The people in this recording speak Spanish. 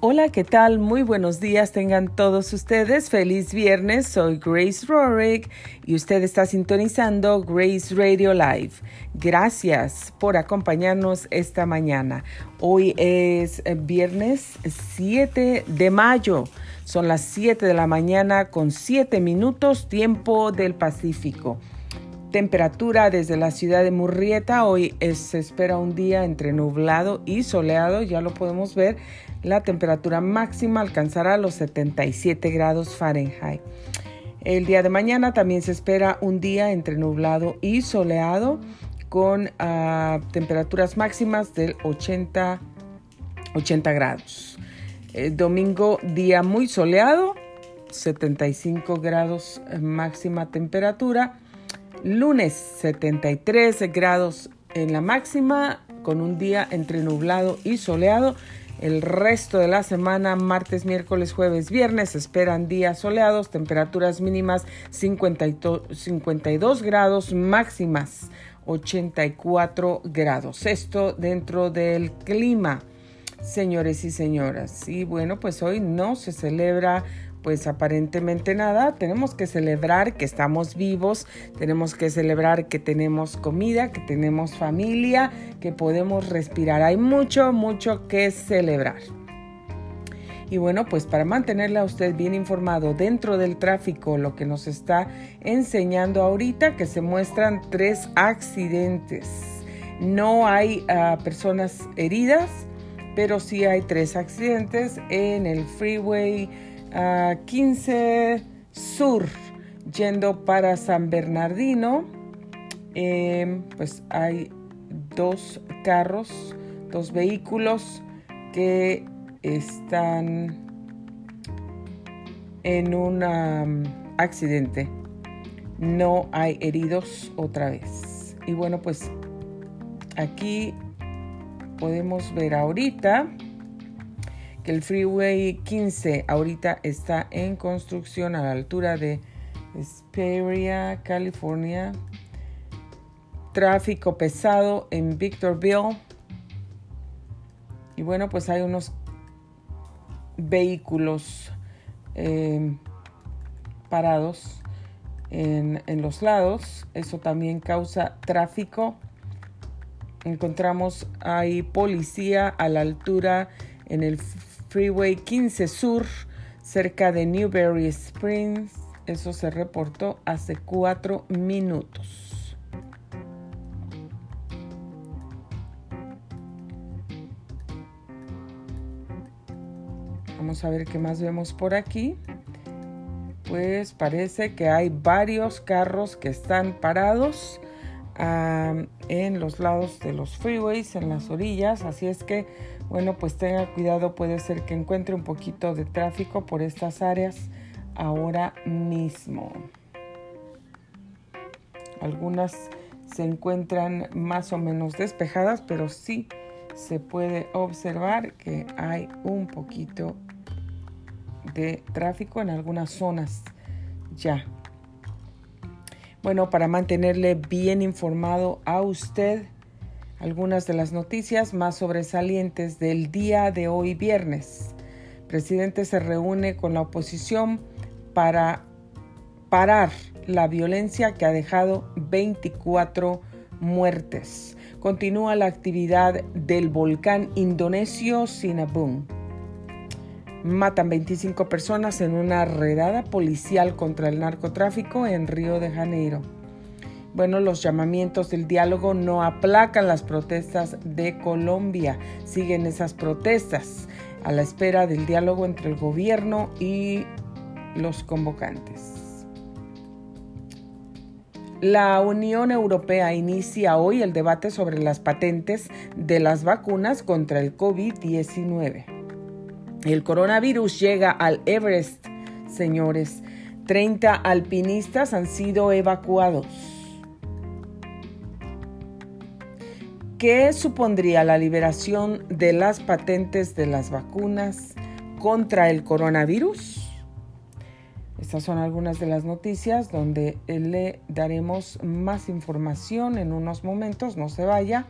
Hola, ¿qué tal? Muy buenos días tengan todos ustedes. Feliz viernes, soy Grace Rorick y usted está sintonizando Grace Radio Live. Gracias por acompañarnos esta mañana. Hoy es eh, viernes 7 de mayo. Son las 7 de la mañana con 7 minutos tiempo del Pacífico. Temperatura desde la ciudad de Murrieta. Hoy se espera un día entre nublado y soleado, ya lo podemos ver la temperatura máxima alcanzará los 77 grados Fahrenheit. El día de mañana también se espera un día entre nublado y soleado con ah, temperaturas máximas del 80, 80 grados. Domingo día muy soleado, 75 grados máxima temperatura. Lunes 73 grados en la máxima con un día entre nublado y soleado el resto de la semana, martes, miércoles, jueves, viernes, esperan días soleados, temperaturas mínimas 52 grados, máximas 84 grados. Esto dentro del clima, señores y señoras. Y bueno, pues hoy no se celebra pues aparentemente nada, tenemos que celebrar que estamos vivos, tenemos que celebrar que tenemos comida, que tenemos familia, que podemos respirar. Hay mucho, mucho que celebrar. Y bueno, pues para mantenerle a usted bien informado dentro del tráfico, lo que nos está enseñando ahorita, que se muestran tres accidentes. No hay ah, personas heridas, pero sí hay tres accidentes en el freeway 15 Sur, yendo para San Bernardino. Em, pues hay dos carros, dos vehículos que están en un accidente. No hay heridos otra vez. Y bueno, pues aquí podemos ver ahorita el Freeway 15 ahorita está en construcción a la altura de Hesperia, California. Tráfico pesado en Victorville. Y bueno, pues hay unos vehículos em, parados en los lados. Eso también causa tráfico. Encontramos ahí policía a la altura en el Freeway 15 Sur, cerca de Newberry Springs. Eso se reportó hace cuatro minutos. Vamos a ver qué más vemos por aquí. Pues parece que hay varios carros que están parados en los lados de los freeways, en las orillas. Así es que bueno, pues tenga cuidado, puede ser que encuentre un poquito de tráfico por estas áreas ahora mismo. Algunas se encuentran más o menos despejadas, pero sí se puede observar que hay un poquito de tráfico en algunas zonas ya. Bueno, para mantenerle bien informado a usted, algunas de las noticias más sobresalientes del día de hoy viernes. El presidente se reúne con la oposición para parar la violencia que ha dejado 24 muertes. Continúa la actividad del volcán indonesio Sinabung. Matan 25 personas en una redada policial contra el narcotráfico en Río de Janeiro. Bueno, los llamamientos del diálogo no aplacan las protestas de Colombia. Siguen esas protestas a la espera del diálogo entre el gobierno y los convocantes. La Unión Europea inicia hoy el debate sobre las patentes de las vacunas contra el COVID-19. El coronavirus llega al Everest, señores. 30 alpinistas han sido evacuados. ¿Qué supondría la liberación de las patentes de las vacunas contra el coronavirus? Estas son algunas de las noticias donde le daremos más información en unos momentos, no se vaya.